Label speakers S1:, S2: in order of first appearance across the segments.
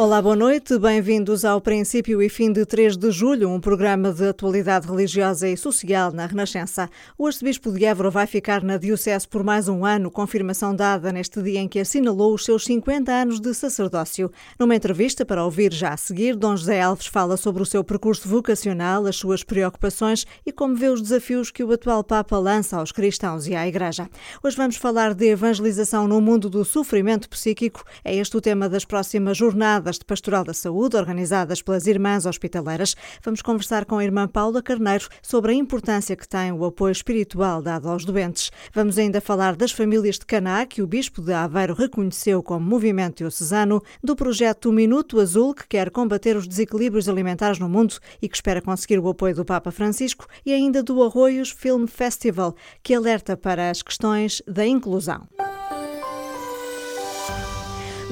S1: Olá, boa noite. Bem-vindos ao Princípio e Fim de 3 de Julho, um programa de atualidade religiosa e social na Renascença. O arcebispo de Évora vai ficar na Diocese por mais um ano, confirmação dada neste dia em que assinalou os seus 50 anos de sacerdócio. Numa entrevista para ouvir já a seguir, Dom José Alves fala sobre o seu percurso vocacional, as suas preocupações e como vê os desafios que o atual Papa lança aos cristãos e à Igreja. Hoje vamos falar de evangelização no mundo do sofrimento psíquico. É este o tema das próximas jornadas jornadas de Pastoral da Saúde organizadas pelas Irmãs Hospitaleiras. Vamos conversar com a irmã Paula Carneiro sobre a importância que tem o apoio espiritual dado aos doentes. Vamos ainda falar das famílias de Caná, que o Bispo de Aveiro reconheceu como movimento diocesano, do projeto Minuto Azul, que quer combater os desequilíbrios alimentares no mundo e que espera conseguir o apoio do Papa Francisco, e ainda do Arroios Film Festival, que alerta para as questões da inclusão.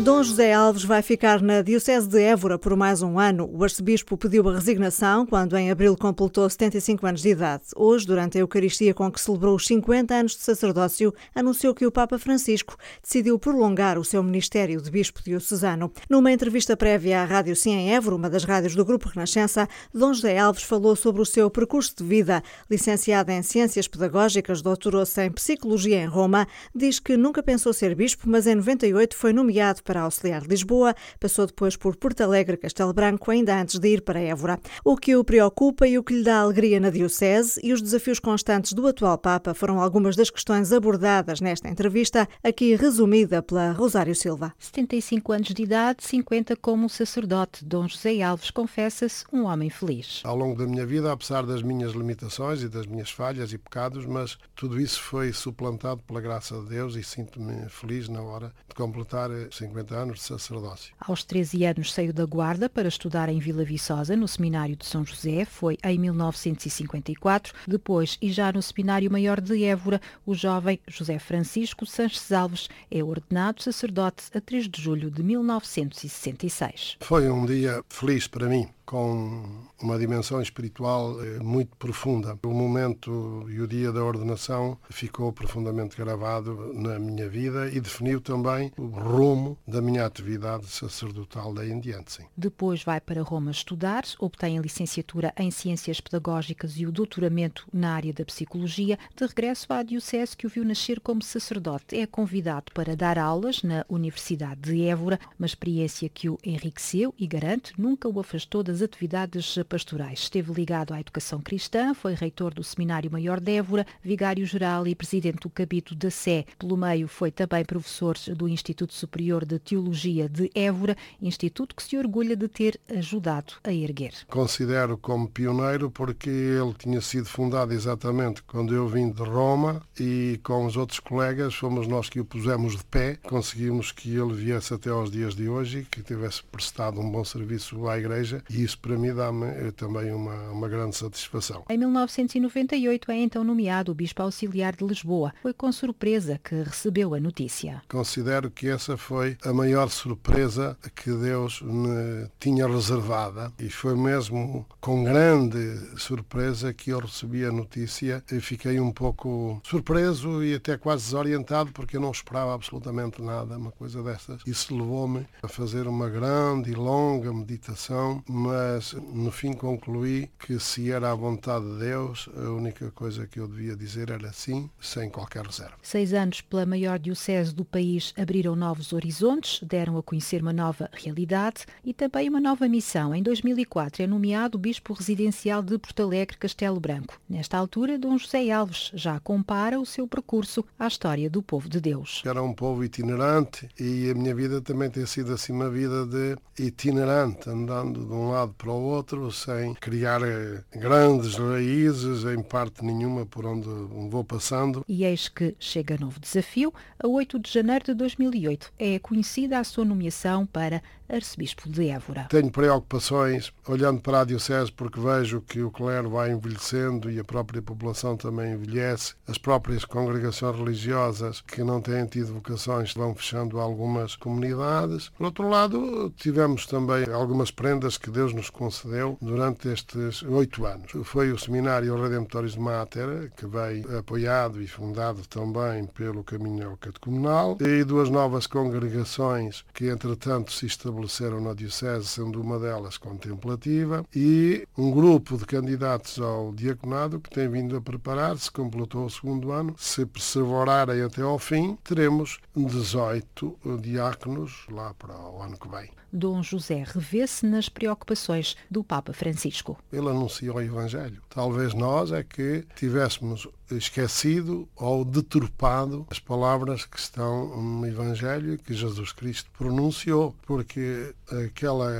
S1: Dom José Alves vai ficar na Diocese de Évora por mais um ano. O arcebispo pediu a resignação quando, em abril, completou 75 anos de idade. Hoje, durante a Eucaristia com que celebrou os 50 anos de sacerdócio, anunciou que o Papa Francisco decidiu prolongar o seu ministério de bispo diocesano. Numa entrevista prévia à Rádio Sim em Évora, uma das rádios do Grupo Renascença, Dom José Alves falou sobre o seu percurso de vida. Licenciado em Ciências Pedagógicas, doutorou-se em Psicologia em Roma, diz que nunca pensou ser bispo, mas em 98 foi nomeado para auxiliar de Lisboa, passou depois por Porto Alegre, Castelo Branco, ainda antes de ir para Évora. O que o preocupa e o que lhe dá alegria na Diocese e os desafios constantes do atual Papa foram algumas das questões abordadas nesta entrevista, aqui resumida pela Rosário Silva.
S2: 75 anos de idade, 50 como sacerdote. Dom José Alves confessa-se um homem feliz.
S3: Ao longo da minha vida, apesar das minhas limitações e das minhas falhas e pecados, mas tudo isso foi suplantado pela graça de Deus e sinto-me feliz na hora de completar 50 50 anos de sacerdócio.
S2: Aos 13 anos saiu da Guarda para estudar em Vila Viçosa, no Seminário de São José, foi em 1954. Depois, e já no Seminário Maior de Évora, o jovem José Francisco Sanches Alves é ordenado sacerdote a 3 de julho de 1966.
S3: Foi um dia feliz para mim com uma dimensão espiritual eh, muito profunda. O momento e o dia da ordenação ficou profundamente gravado na minha vida e definiu também o rumo da minha atividade sacerdotal daí em diante. Sim.
S2: Depois vai para Roma estudar, obtém a licenciatura em Ciências Pedagógicas e o doutoramento na área da Psicologia. De regresso à Diocese que o viu nascer como sacerdote, é convidado para dar aulas na Universidade de Évora, uma experiência que o enriqueceu e garante nunca o afastou das atividades pastorais. Esteve ligado à educação cristã, foi reitor do Seminário Maior de Évora, vigário-geral e presidente do Cabito da Sé. Pelo meio foi também professor do Instituto Superior de Teologia de Évora, instituto que se orgulha de ter ajudado a erguer.
S3: Considero como pioneiro porque ele tinha sido fundado exatamente quando eu vim de Roma e com os outros colegas fomos nós que o pusemos de pé, conseguimos que ele viesse até aos dias de hoje, que tivesse prestado um bom serviço à Igreja e isso para mim dá-me eh, também uma, uma grande satisfação.
S2: Em 1998 é então nomeado o Bispo Auxiliar de Lisboa. Foi com surpresa que recebeu a notícia.
S3: Considero que essa foi a maior surpresa que Deus me tinha reservada e foi mesmo com grande surpresa que eu recebi a notícia e fiquei um pouco surpreso e até quase desorientado porque eu não esperava absolutamente nada, uma coisa dessas. Isso levou-me a fazer uma grande e longa meditação, mas no fim concluí que se era a vontade de Deus, a única coisa que eu devia dizer era sim, sem qualquer reserva.
S2: Seis anos pela maior diocese do país abriram novos horizontes, deram a conhecer uma nova realidade e também uma nova missão. Em 2004 é nomeado Bispo Residencial de Porto Alegre Castelo Branco. Nesta altura, Dom José Alves já compara o seu percurso à história do povo de Deus.
S3: Era um povo itinerante e a minha vida também tem sido assim uma vida de itinerante, andando de um lado para o outro, sem criar eh, grandes raízes em parte nenhuma por onde vou passando.
S2: E eis que chega novo desafio. A 8 de janeiro de 2008 é conhecida a sua nomeação para arcebispo de Évora.
S3: Tenho preocupações olhando para a Diocese porque vejo que o clero vai envelhecendo e a própria população também envelhece. As próprias congregações religiosas que não têm tido vocações vão fechando algumas comunidades. Por outro lado, tivemos também algumas prendas que Deus Deus nos concedeu durante estes oito anos. Foi o Seminário Redemptórios de Mater, que veio apoiado e fundado também pelo Caminho Catecumenal, e duas novas congregações que, entretanto, se estabeleceram na Diocese, sendo uma delas contemplativa, e um grupo de candidatos ao diaconado que tem vindo a preparar-se, completou o segundo ano. Se perseverarem até ao fim, teremos 18 diáconos lá para o ano que vem.
S2: Dom José revê-se nas preocupações do Papa Francisco.
S3: Ele anunciou o Evangelho. Talvez nós é que tivéssemos esquecido ou deturpado as palavras que estão no Evangelho que Jesus Cristo pronunciou, porque aquela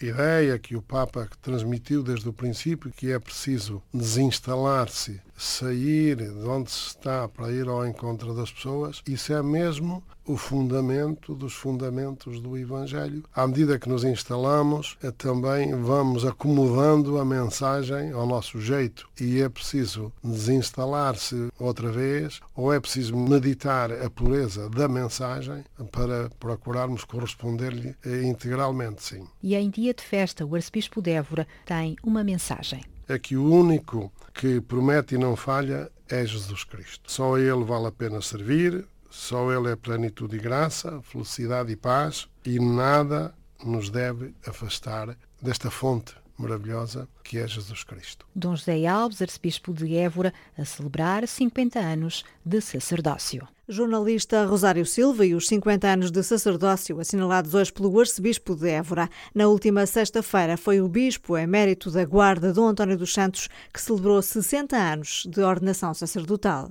S3: ideia que o Papa transmitiu desde o princípio que é preciso desinstalar-se, sair de onde se está para ir ao encontro das pessoas, isso é mesmo o fundamento dos fundamentos do Evangelho. À medida que nos instalamos, eh, também vamos acomodando a mensagem ao nosso jeito e é preciso desinstalar-se outra vez ou é preciso meditar a pureza da mensagem para procurarmos corresponder-lhe eh, integralmente, sim.
S2: E em dia de festa, o arcebispo de Évora tem uma mensagem.
S3: É que o único que promete e não falha é Jesus Cristo. Só a Ele vale a pena servir, só Ele é plenitude e graça, felicidade e paz, e nada nos deve afastar desta fonte maravilhosa que é Jesus Cristo.
S2: Dom José Alves, arcebispo de Évora, a celebrar 50 anos de sacerdócio.
S1: Jornalista Rosário Silva e os 50 anos de sacerdócio assinalados hoje pelo arcebispo de Évora. Na última sexta-feira foi o bispo emérito da Guarda, Dom António dos Santos, que celebrou 60 anos de ordenação sacerdotal.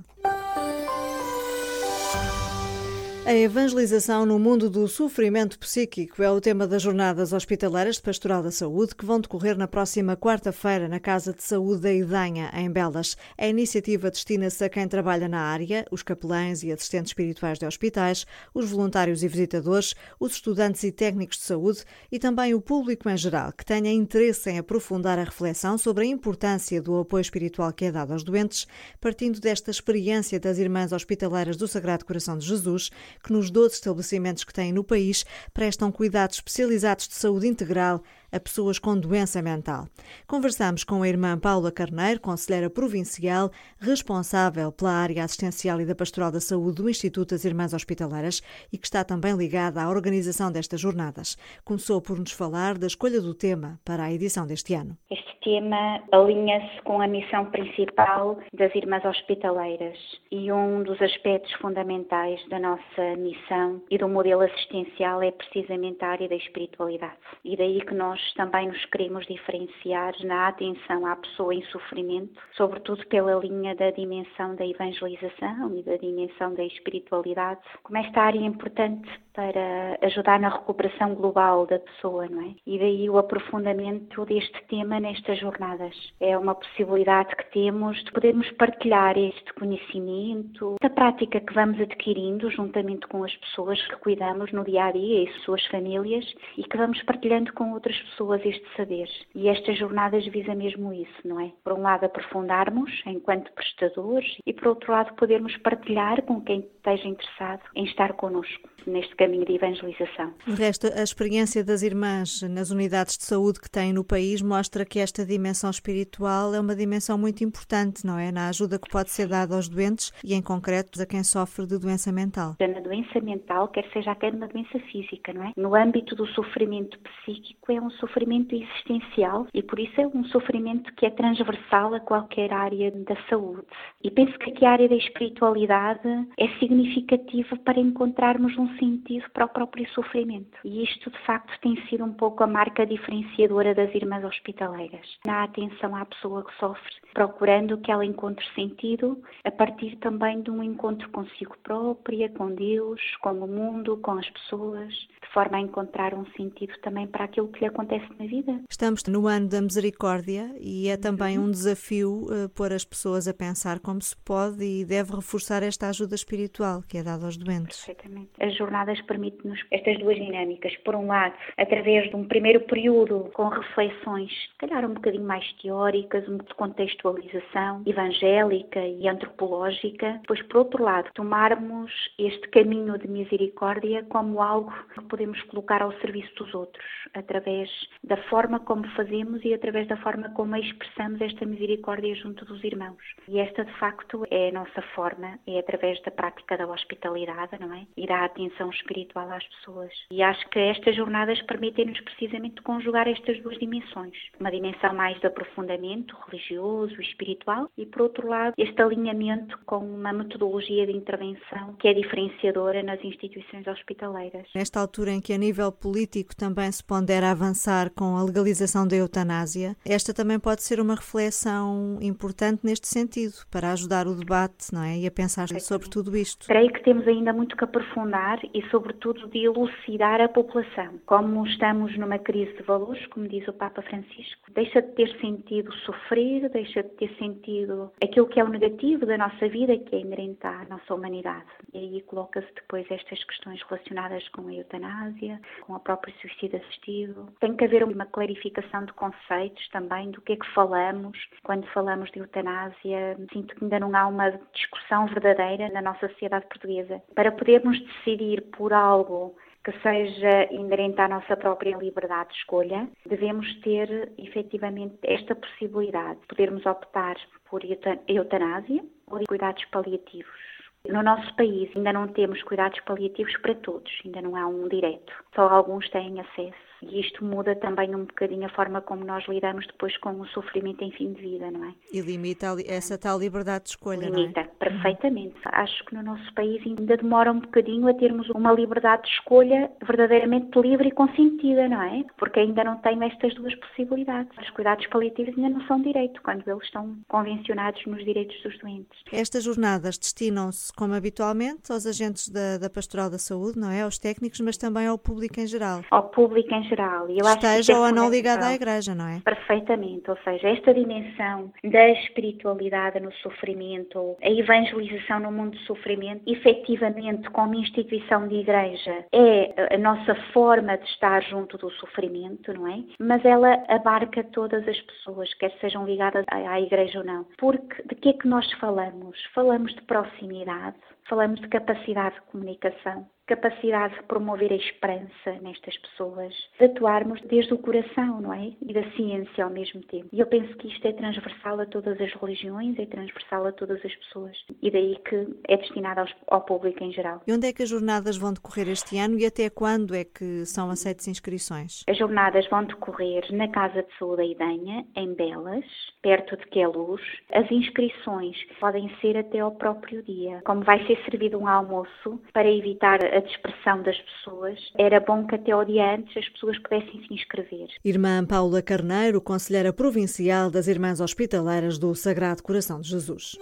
S1: A evangelização no mundo do sofrimento psíquico é o tema das jornadas hospitaleiras de Pastoral da Saúde que vão decorrer na próxima quarta-feira na Casa de Saúde da Idanha, em Belas. A iniciativa destina-se a quem trabalha na área, os capelães e assistentes espirituais de hospitais, os voluntários e visitadores, os estudantes e técnicos de saúde e também o público em geral que tenha interesse em aprofundar a reflexão sobre a importância do apoio espiritual que é dado aos doentes, partindo desta experiência das Irmãs Hospitaleiras do Sagrado Coração de Jesus que nos 12 estabelecimentos que têm no país prestam cuidados especializados de saúde integral a pessoas com doença mental. Conversamos com a irmã Paula Carneiro, conselheira provincial, responsável pela área assistencial e da pastoral da saúde do Instituto das Irmãs Hospitaleiras e que está também ligada à organização destas jornadas. Começou por nos falar da escolha do tema para a edição deste ano.
S4: Este tema alinha-se com a missão principal das Irmãs Hospitaleiras e um dos aspectos fundamentais da nossa missão e do modelo assistencial é precisamente a área da espiritualidade. E daí que nós nós também nos queremos diferenciar na atenção à pessoa em sofrimento, sobretudo pela linha da dimensão da evangelização e da dimensão da espiritualidade, como esta área é importante para ajudar na recuperação global da pessoa, não é? E daí o aprofundamento deste tema nestas jornadas. É uma possibilidade que temos de podermos partilhar este conhecimento, esta prática que vamos adquirindo juntamente com as pessoas que cuidamos no dia a dia e suas famílias e que vamos partilhando com outras pessoas este saber. E estas jornadas visam mesmo isso, não é? Por um lado, aprofundarmos enquanto prestadores e, por outro lado, podermos partilhar com quem esteja interessado em estar connosco neste caminho de evangelização.
S1: De resto, a experiência das irmãs nas unidades de saúde que têm no país mostra que esta dimensão espiritual é uma dimensão muito importante, não é? Na ajuda que pode ser dada aos doentes e, em concreto, a quem sofre de doença mental.
S4: Na doença mental, quer seja até numa doença física, não é? No âmbito do sofrimento psíquico, é um sofrimento existencial e, por isso, é um sofrimento que é transversal a qualquer área da saúde. E penso que aqui a área da espiritualidade é significativa para encontrarmos um sentido para o próprio sofrimento. E isto, de facto, tem sido um pouco a marca diferenciadora das irmãs hospitaleiras. Na atenção à pessoa que sofre, procurando que ela encontre sentido a partir também de um encontro consigo própria, com Deus, com o mundo, com as pessoas, de forma a encontrar um sentido também para aquilo que lhe acontece na vida.
S1: Estamos no ano da misericórdia e é também um desafio uh, pôr as pessoas a pensar como se pode e deve reforçar esta ajuda espiritual que é dada aos doentes.
S4: Perfeitamente. As jornadas permitem-nos estas duas dinâmicas. Por um lado, através de um primeiro período com reflexões, se calhar um bocadinho mais teóricas, um de contextualização evangélica e antropológica. Depois, por outro lado, tomarmos este caminho de misericórdia como algo que podemos colocar ao serviço dos outros, através da forma como fazemos e através da forma como expressamos esta misericórdia junto dos irmãos. E esta, de facto, é a nossa forma, é através da prática da hospitalidade, não é? E da atenção espiritual às pessoas. E acho que estas jornadas permitem-nos precisamente conjugar estas duas dimensões. Uma dimensão mais de aprofundamento religioso e espiritual e, por outro lado, este alinhamento com uma metodologia de intervenção que é diferenciadora nas instituições hospitaleiras.
S1: Nesta altura em que a nível político também se pondera avançar com a legalização da eutanásia, esta também pode ser uma reflexão importante neste sentido, para ajudar o debate não é? e a pensar sobre tudo isto.
S4: Creio que temos ainda muito que aprofundar e, sobretudo, de elucidar a população. Como estamos numa crise de valores, como diz o Papa Francisco, deixa de ter sentido sofrer, deixa de ter sentido aquilo que é o negativo da nossa vida, que é inerente à nossa humanidade. E aí coloca-se depois estas questões relacionadas com a eutanásia, com a própria suicídio assistido. Tem que haver uma clarificação de conceitos também do que é que falamos quando falamos de eutanásia. Sinto que ainda não há uma discussão verdadeira na nossa sociedade portuguesa. Para podermos decidir por algo que seja inerente à nossa própria liberdade de escolha, devemos ter efetivamente esta possibilidade de podermos optar por eutanásia ou de cuidados paliativos. No nosso país ainda não temos cuidados paliativos para todos, ainda não há um direto. Só alguns têm acesso. E isto muda também um bocadinho a forma como nós lidamos depois com o sofrimento em fim de vida, não é?
S1: E limita essa tal liberdade de escolha,
S4: limita,
S1: não é?
S4: perfeitamente. Acho que no nosso país ainda demora um bocadinho a termos uma liberdade de escolha verdadeiramente livre e consentida, não é? Porque ainda não tem estas duas possibilidades. Os cuidados paliativos ainda não são direito, quando eles estão convencionados nos direitos dos doentes.
S1: Estas jornadas destinam-se, como habitualmente, aos agentes da, da Pastoral da Saúde, não é? Aos técnicos, mas também ao público em geral.
S4: Ao público em geral.
S1: Eu Esteja ou não ligada à Igreja, não é?
S4: Perfeitamente, ou seja, esta dimensão da espiritualidade no sofrimento, a evangelização no mundo do sofrimento, efetivamente, como instituição de Igreja, é a nossa forma de estar junto do sofrimento, não é? Mas ela abarca todas as pessoas, quer sejam ligadas à Igreja ou não. Porque de que é que nós falamos? Falamos de proximidade, falamos de capacidade de comunicação, capacidade de promover a esperança nestas pessoas, de atuarmos desde o coração, não é? E da ciência ao mesmo tempo. E eu penso que isto é transversal a todas as religiões, é transversal a todas as pessoas. E daí que é destinado aos, ao público em geral.
S1: E onde é que as jornadas vão decorrer este ano e até quando é que são aceitas inscrições?
S4: As jornadas vão decorrer na Casa de Saúde da Idenha, em Belas, perto de Queluz. As inscrições podem ser até ao próprio dia. Como vai ser servido um almoço para evitar a a dispersão das pessoas, era bom que até ao dia antes as pessoas pudessem se inscrever.
S1: Irmã Paula Carneiro, Conselheira Provincial das Irmãs Hospitaleiras do Sagrado Coração de Jesus.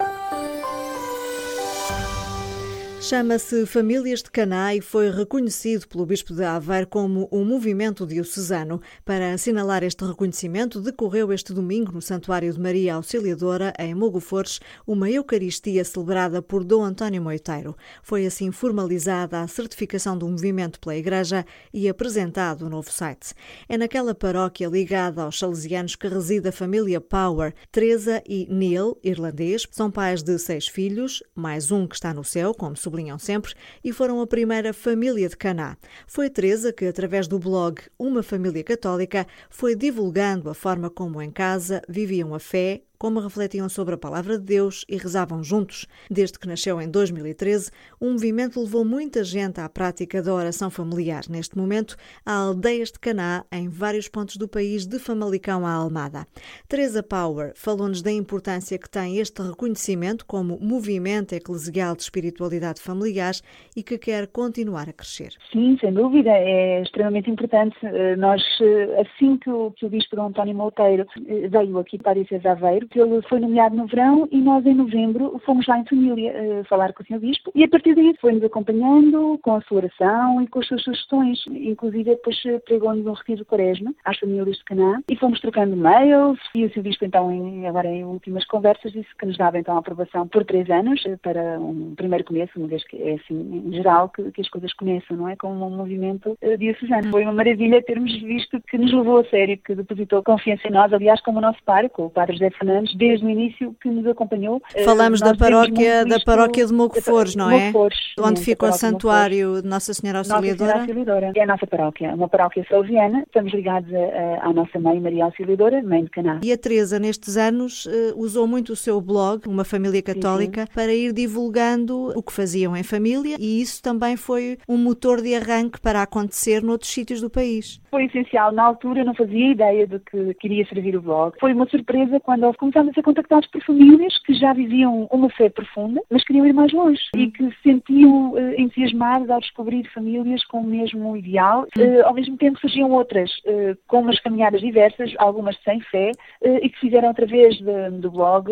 S1: Chama-se Famílias de Caná e foi reconhecido pelo Bispo de Aveiro como um movimento diocesano. Para assinalar este reconhecimento, decorreu este domingo no Santuário de Maria Auxiliadora, em Mogofores, uma Eucaristia celebrada por Dom António Moiteiro. Foi assim formalizada a certificação do movimento pela Igreja e apresentado o novo site. É naquela paróquia ligada aos salesianos que reside a família Power. Teresa e Neil, irlandês, são pais de seis filhos, mais um que está no céu, como sublinham sempre, e foram a primeira família de Caná. Foi Teresa que, através do blog Uma Família Católica, foi divulgando a forma como em casa viviam a fé, como refletiam sobre a palavra de Deus e rezavam juntos. Desde que nasceu em 2013, um movimento levou muita gente à prática da oração familiar. Neste momento, há aldeias de Caná em vários pontos do país, de Famalicão à Almada. Teresa Power falou-nos da importância que tem este reconhecimento como movimento eclesial de espiritualidade familiar e que quer continuar a crescer.
S5: Sim, sem dúvida, é extremamente importante. Eh, nós, eh, assim que o, que o Bispo António Monteiro eh, veio aqui para a Aveiro, porque ele foi nomeado no verão e nós em novembro fomos lá em família uh, falar com o Sr. Bispo e a partir daí foi-nos acompanhando com a sua oração e com as suas sugestões. Inclusive depois eh, pregou-nos um retiro de quaresma às famílias de Caná e fomos trocando mails e o Sr. Bispo então em, agora em últimas conversas disse que nos dava então a aprovação por três anos eh, para um primeiro começo, uma vez que é assim em geral que, que as coisas começam, não é? Como um movimento uh, diocesano. Foi uma maravilha termos visto que nos levou a sério, que depositou confiança em nós, aliás como o nosso com o Padre José Fernandes, anos, desde o início que nos acompanhou.
S1: Falamos da paróquia, da paróquia de Mocofores, não é? Mocofores, Onde ficou o santuário de Nossa Senhora Auxiliadora.
S5: Nossa Senhora Auxiliadora. É a nossa paróquia, uma paróquia salesiana. Estamos ligados a, a, à nossa mãe Maria Auxiliadora, mãe de Caná.
S1: E a Teresa, nestes anos, usou muito o seu blog, Uma Família Católica, sim, sim. para ir divulgando o que faziam em família e isso também foi um motor de arranque para acontecer noutros sítios do país.
S5: Foi essencial. Na altura não fazia ideia de que queria servir o blog. Foi uma surpresa quando começámos a ser contactados por famílias que já viviam uma fé profunda, mas queriam ir mais longe e que se sentiam uh, entusiasmados ao descobrir famílias com o mesmo ideal. Uh, ao mesmo tempo surgiam outras uh, com umas caminhadas diversas, algumas sem fé, e que fizeram através de, do blog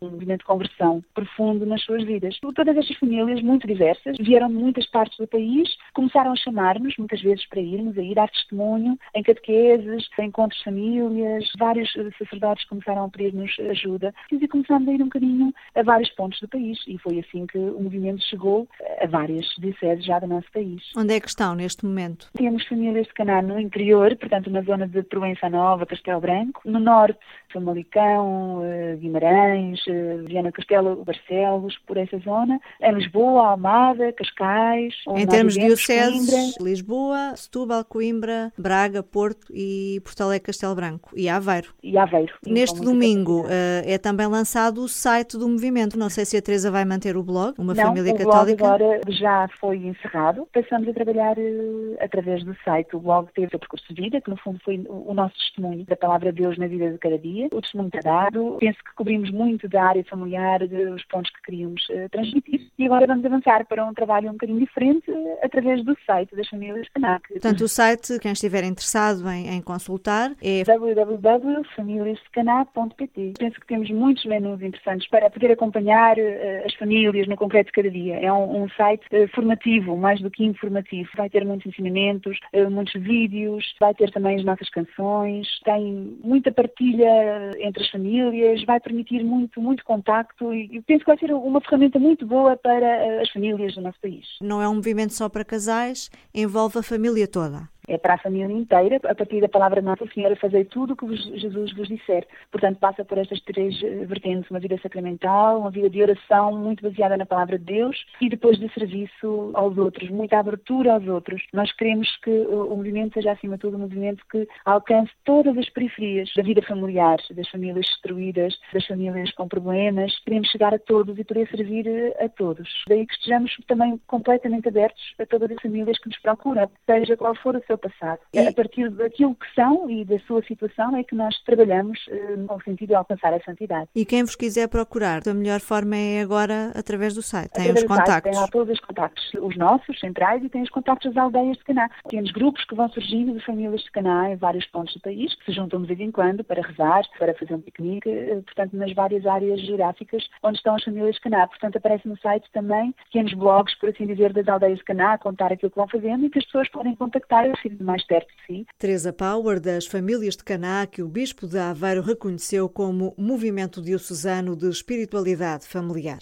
S5: um movimento de conversão profundo nas suas vidas. Todas estas famílias, muito diversas, vieram de muitas partes do país, começaram a chamar-nos, muitas vezes para irmos, a ir dar testemunho em catequeses, em encontros de famílias, vários sacerdotes começaram a pedir-nos ajuda e começámos a ir um bocadinho a vários pontos do país e foi assim que o movimento chegou a várias dioceses já do nosso país.
S1: Onde é que estão neste momento?
S5: Temos famílias de Caná no interior, portanto na zona de Proença Nova, Castelo Branco, no norte, Famalicão, eh, Guimarães, eh, Viana Castelo, Barcelos, por essa zona, em Lisboa, Almada, Cascais.
S1: Em termos de dioceses, Lisboa, Setúbal, Coimbra, Braga, Porto e Porto Alegre, Castelo Branco e Aveiro.
S5: E Aveiro.
S1: Neste domingo uh, é também lançado o site do movimento. Não sei se a Teresa vai manter o blog, Uma
S5: Não,
S1: Família
S5: o
S1: Católica.
S5: Blog agora já foi encerrado. Passamos a trabalhar uh, através do site. O blog teve o seu percurso de vida, que no fundo foi o nosso testemunho da palavra de Deus na vida de cada dia. O testemunho está dado. Penso que cobrimos muito da área familiar, dos pontos que queríamos uh, transmitir. E agora vamos avançar para um trabalho um bocadinho diferente através do site das famílias CANAC.
S1: Portanto, o site, quem estiver interessado em, em consultar, é
S5: www.familiasdecaná.pt. Penso que temos muitos menus interessantes para poder acompanhar uh, as famílias no concreto de cada dia. É um, um site uh, formativo, mais do que informativo. Vai ter muitos ensinamentos, uh, muitos vídeos, vai ter também as nossas canções, tem muita partilha entre as famílias, vai permitir muito, muito contacto e penso que vai ser uma ferramenta muito boa para as famílias do nosso país.
S1: Não é um movimento só para casais, envolve a família toda
S5: é para a família inteira, a partir da palavra de Nossa Senhora, fazer tudo o que Jesus vos disser. Portanto, passa por estas três eh, vertentes: uma vida sacramental, uma vida de oração muito baseada na palavra de Deus e depois de serviço aos outros, muita abertura aos outros. Nós queremos que o movimento seja, acima de tudo, um movimento que alcance todas as periferias da vida familiar, das famílias destruídas, das famílias com problemas. Queremos chegar a todos e poder servir eh, a todos. Daí que estejamos também completamente abertos a todas as famílias que nos procuram, seja qual for o seu seu passado. E... A partir daquilo que são e da sua situação é que nós trabalhamos uh, no sentido de alcançar a santidade.
S1: E quem vos quiser procurar, a melhor forma é agora através do site.
S5: Tem
S1: os contactos.
S5: tem lá todos os contactos, os nossos, centrais, e tem os contactos das aldeias de Caná. Temos grupos que vão surgindo de famílias de Caná em vários pontos do país, que se juntam de vez em quando para rezar, para fazer um piquenique, eh, portanto, nas várias áreas geográficas onde estão as famílias de Caná. Portanto, aparece no site também pequenos blogs, por assim dizer, das aldeias de Caná, a contar aquilo que vão fazendo e que as pessoas podem contactar mais perto.
S1: Teresa Power, das famílias de Caná, que o Bispo de Aveiro reconheceu como movimento diocesano de espiritualidade familiar.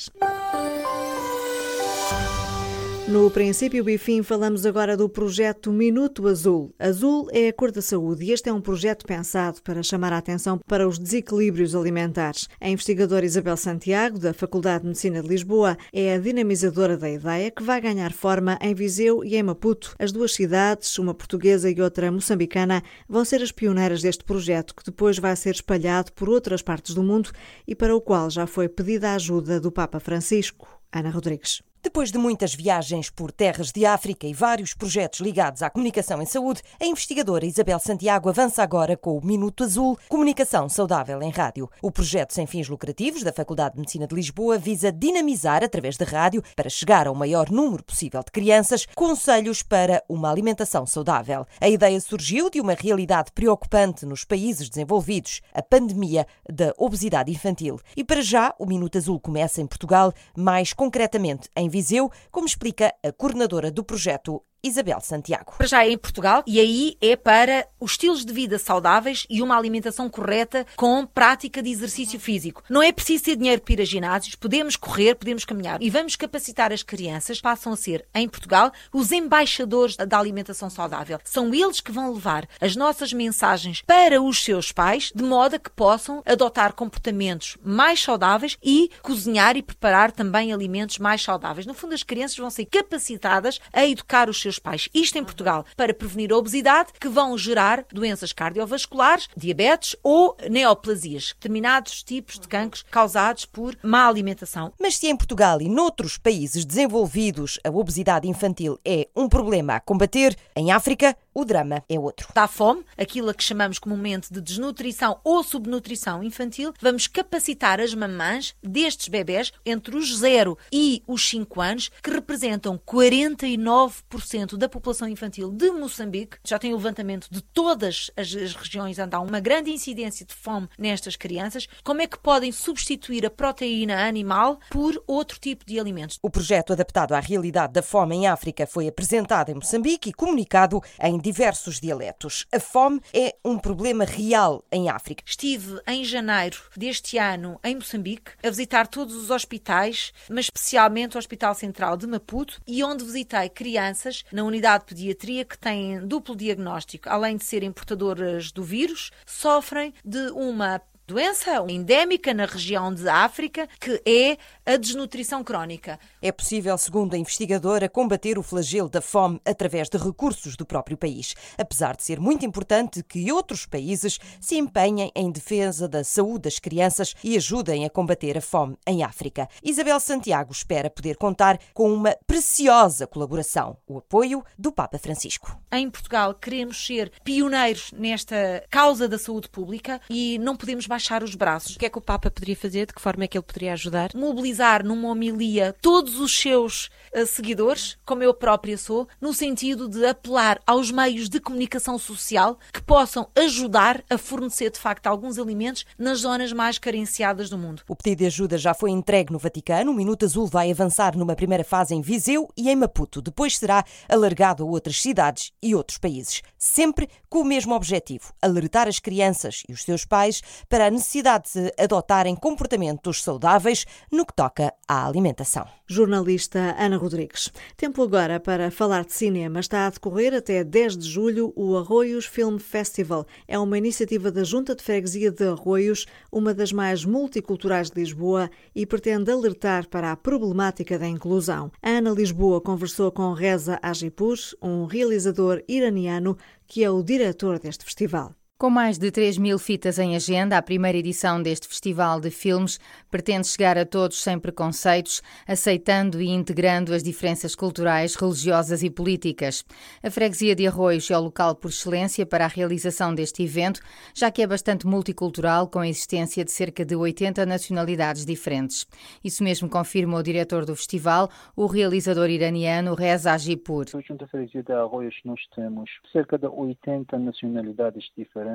S1: No princípio e fim, falamos agora do projeto Minuto Azul. Azul é a cor da saúde e este é um projeto pensado para chamar a atenção para os desequilíbrios alimentares. A investigadora Isabel Santiago, da Faculdade de Medicina de Lisboa, é a dinamizadora da ideia que vai ganhar forma em Viseu e em Maputo. As duas cidades, uma portuguesa e outra moçambicana, vão ser as pioneiras deste projeto que depois vai ser espalhado por outras partes do mundo e para o qual já foi pedida a ajuda do Papa Francisco. Ana Rodrigues.
S6: Depois de muitas viagens por terras de África e vários projetos ligados à comunicação em saúde, a investigadora Isabel Santiago avança agora com o Minuto Azul Comunicação Saudável em Rádio. O projeto sem fins lucrativos da Faculdade de Medicina de Lisboa visa dinamizar, através da rádio, para chegar ao maior número possível de crianças, conselhos para uma alimentação saudável. A ideia surgiu de uma realidade preocupante nos países desenvolvidos, a pandemia da obesidade infantil. E para já, o Minuto Azul começa em Portugal, mais concretamente em Viseu, como explica a coordenadora do projeto, Isabel Santiago.
S7: Para já é em Portugal e aí é para os estilos de vida saudáveis e uma alimentação correta com prática de exercício físico. Não é preciso ter dinheiro para ir a ginásios, podemos correr, podemos caminhar e vamos capacitar as crianças, passam a ser, em Portugal, os embaixadores da alimentação saudável. São eles que vão levar as nossas mensagens para os seus pais, de modo a que possam adotar comportamentos mais saudáveis e cozinhar e preparar também alimentos mais saudáveis. No fundo, as crianças vão ser capacitadas a educar os seus pais. Isto em Portugal, para prevenir a obesidade, que vão gerar doenças cardiovasculares, diabetes ou neoplasias, determinados tipos de cancros causados por má alimentação.
S6: Mas se em Portugal e noutros países desenvolvidos a obesidade infantil é um problema a combater, em África o drama é outro.
S7: Da fome, aquilo a que chamamos comumente de desnutrição ou subnutrição infantil, vamos capacitar as mamãs destes bebés entre os 0 e os 5 anos, que representam 49% da população infantil de Moçambique. Já tem o levantamento de todas as, as regiões onde há uma grande incidência de fome nestas crianças. Como é que podem substituir a proteína animal por outro tipo de alimentos?
S6: O projeto adaptado à realidade da fome em África foi apresentado em Moçambique e comunicado em diversos dialetos. A fome é um problema real em África.
S7: Estive em janeiro deste ano em Moçambique a visitar todos os hospitais, mas especialmente o Hospital Central de Maputo, e onde visitei crianças na unidade de pediatria que têm duplo diagnóstico. Além de serem portadoras do vírus, sofrem de uma doença endémica na região de África, que é a desnutrição crónica.
S6: É possível, segundo a investigadora, combater o flagelo da fome através de recursos do próprio país, apesar de ser muito importante que outros países se empenhem em defesa da saúde das crianças e ajudem a combater a fome em África. Isabel Santiago espera poder contar com uma preciosa colaboração, o apoio do Papa Francisco.
S7: Em Portugal queremos ser pioneiros nesta causa da saúde pública e não podemos baixar os braços.
S8: O que é que o Papa poderia fazer? De que forma é que ele poderia ajudar?
S7: Mobilizar numa homilia todos os seus uh, seguidores, como eu própria sou, no sentido de apelar aos meios de comunicação social que possam ajudar a fornecer de facto alguns alimentos nas zonas mais carenciadas do mundo.
S6: O pedido de ajuda já foi entregue no Vaticano. O Minuto Azul vai avançar numa primeira fase em Viseu e em Maputo. Depois será alargado a outras cidades e outros países, sempre com o mesmo objetivo: alertar as crianças e os seus pais para a necessidade de adotarem comportamentos saudáveis no que toca à alimentação.
S1: Jornalista Ana Rodrigues. Tempo agora para falar de cinema. Está a decorrer até 10 de julho o Arroios Film Festival. É uma iniciativa da Junta de Freguesia de Arroios, uma das mais multiculturais de Lisboa, e pretende alertar para a problemática da inclusão. A Ana Lisboa conversou com Reza Ajipur, um realizador iraniano que é o diretor deste festival.
S8: Com mais de 3 mil fitas em agenda, a primeira edição deste Festival de Filmes pretende chegar a todos sem preconceitos, aceitando e integrando as diferenças culturais, religiosas e políticas. A freguesia de Arroios é o local por excelência para a realização deste evento, já que é bastante multicultural, com a existência de cerca de 80 nacionalidades diferentes. Isso mesmo confirma o diretor do festival, o realizador iraniano Reza Ajipur.
S9: Junto à freguesia de Arroios nós temos cerca de 80 nacionalidades diferentes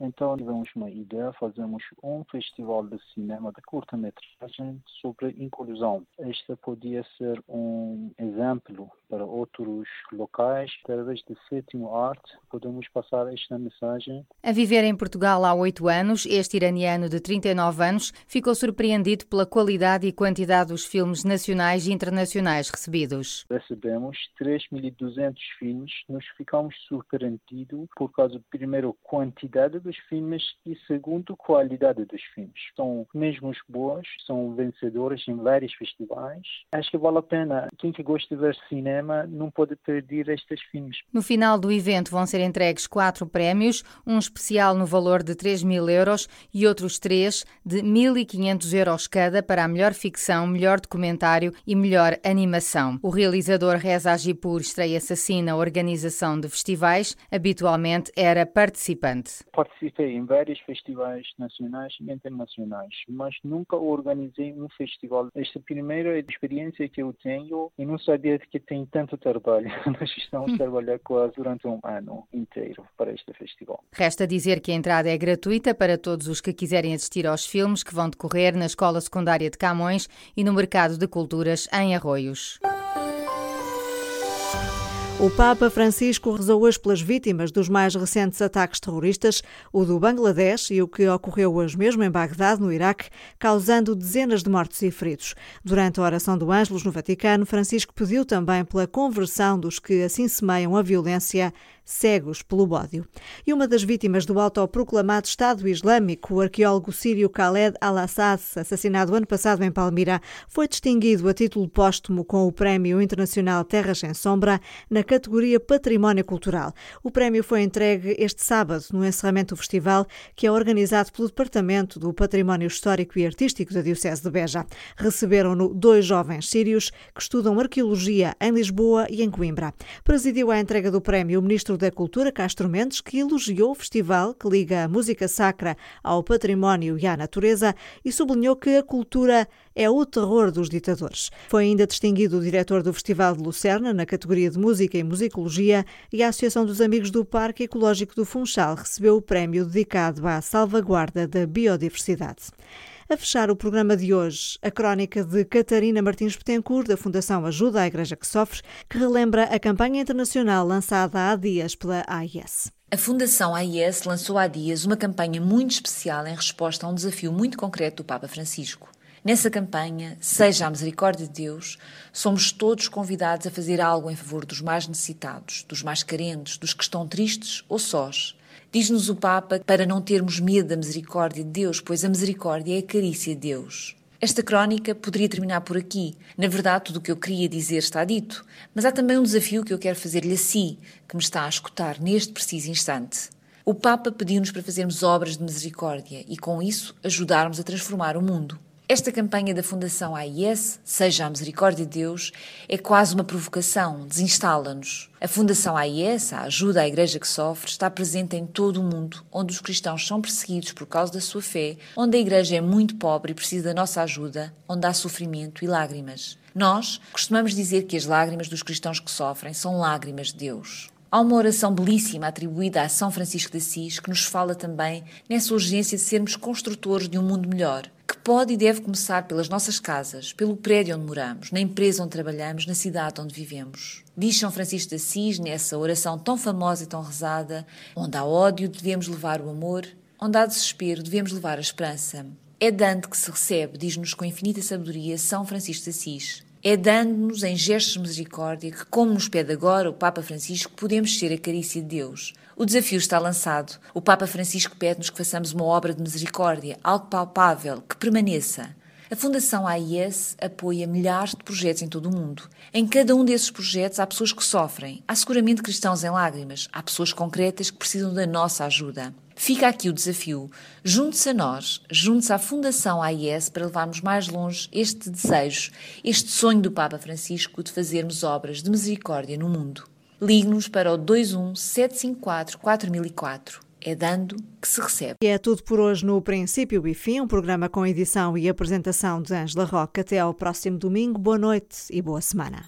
S9: então tivemos uma ideia, fazemos um festival de cinema de curta-metragem sobre inclusão. Este podia ser um exemplo para outros locais. Através de sétimo arte, podemos passar esta mensagem.
S8: A viver em Portugal há oito anos, este iraniano de 39 anos ficou surpreendido pela qualidade e quantidade dos filmes nacionais e internacionais recebidos.
S9: Recebemos 3.200 filmes, nós ficamos surpreendidos por causa, primeiro, quantidade dos filmes e, segundo, qualidade dos filmes. São mesmo boas, são vencedores em vários festivais. Acho que vale a pena. Quem que gosta de ver cinema não pode perder estes filmes.
S8: No final do evento vão ser entregues quatro prémios, um especial no valor de 3 mil euros e outros três de 1.500 euros cada para a melhor ficção, melhor documentário e melhor animação. O realizador Reza Agipur estreia-se assim na organização de festivais, habitualmente era participante.
S9: Participei em vários festivais nacionais e internacionais, mas nunca organizei um festival. Esta é a primeira experiência que eu tenho e não sabia que tem tanto trabalho. Nós estamos a trabalhar quase durante um ano inteiro para este festival.
S8: Resta dizer que a entrada é gratuita para todos os que quiserem assistir aos filmes que vão decorrer na Escola Secundária de Camões e no Mercado de Culturas em Arroios.
S1: O Papa Francisco rezou hoje pelas vítimas dos mais recentes ataques terroristas, o do Bangladesh e o que ocorreu hoje mesmo em Bagdade, no Iraque, causando dezenas de mortos e feridos. Durante a oração do Ângelos no Vaticano, Francisco pediu também pela conversão dos que assim semeiam a violência cegos pelo ódio. E uma das vítimas do autoproclamado Estado Islâmico, o arqueólogo sírio Khaled al-Assad, assassinado ano passado em Palmira, foi distinguido a título póstumo com o Prémio Internacional Terras Sem Sombra na categoria Património Cultural. O prémio foi entregue este sábado, no encerramento do festival, que é organizado pelo Departamento do Património Histórico e Artístico da Diocese de Beja. Receberam-no dois jovens sírios que estudam arqueologia em Lisboa e em Coimbra. Presidiu a entrega do prémio o ministro Ministro da Cultura, Castro Mendes, que elogiou o festival que liga a música sacra ao património e à natureza e sublinhou que a cultura é o terror dos ditadores. Foi ainda distinguido o diretor do Festival de Lucerna na categoria de Música e Musicologia e a Associação dos Amigos do Parque Ecológico do Funchal recebeu o prémio dedicado à salvaguarda da biodiversidade. A fechar o programa de hoje, a crónica de Catarina Martins Betancourt, da Fundação Ajuda à Igreja que Sofre, que relembra a campanha internacional lançada há dias pela AIS.
S10: A Fundação AIS lançou há dias uma campanha muito especial em resposta a um desafio muito concreto do Papa Francisco. Nessa campanha, Seja a Misericórdia de Deus, somos todos convidados a fazer algo em favor dos mais necessitados, dos mais carentes, dos que estão tristes ou sós Diz-nos o Papa para não termos medo da misericórdia de Deus, pois a misericórdia é a carícia de Deus. Esta crónica poderia terminar por aqui. Na verdade, tudo o que eu queria dizer está dito. Mas há também um desafio que eu quero fazer-lhe a si, que me está a escutar neste preciso instante. O Papa pediu-nos para fazermos obras de misericórdia e, com isso, ajudarmos a transformar o mundo. Esta campanha da Fundação AIS, Seja a Misericórdia de Deus, é quase uma provocação, desinstala-nos. A Fundação AIS, a ajuda à Igreja que sofre, está presente em todo o mundo, onde os cristãos são perseguidos por causa da sua fé, onde a Igreja é muito pobre e precisa da nossa ajuda, onde há sofrimento e lágrimas. Nós costumamos dizer que as lágrimas dos cristãos que sofrem são lágrimas de Deus. Há uma oração belíssima atribuída a São Francisco de Assis que nos fala também nessa urgência de sermos construtores de um mundo melhor, que pode e deve começar pelas nossas casas, pelo prédio onde moramos, na empresa onde trabalhamos, na cidade onde vivemos. Diz São Francisco de Assis, nessa oração tão famosa e tão rezada: onde há ódio, devemos levar o amor, onde há desespero, devemos levar a esperança. É dando que se recebe, diz-nos com infinita sabedoria São Francisco de Assis é dando-nos em gestos de misericórdia que, como nos pede agora o Papa Francisco, podemos ser a carícia de Deus. O desafio está lançado. O Papa Francisco pede-nos que façamos uma obra de misericórdia, algo palpável, que permaneça. A Fundação AIS apoia milhares de projetos em todo o mundo. Em cada um desses projetos há pessoas que sofrem. Há seguramente cristãos em lágrimas. Há pessoas concretas que precisam da nossa ajuda. Fica aqui o desafio. Junte-se a nós, junte-se à Fundação AIS para levarmos mais longe este desejo, este sonho do Papa Francisco de fazermos obras de misericórdia no mundo. Ligue-nos para o 21 754 4004. É dando que se recebe.
S1: E é tudo por hoje no Princípio e Fim, um programa com edição e apresentação de Angela Roque. Até ao próximo domingo. Boa noite e boa semana.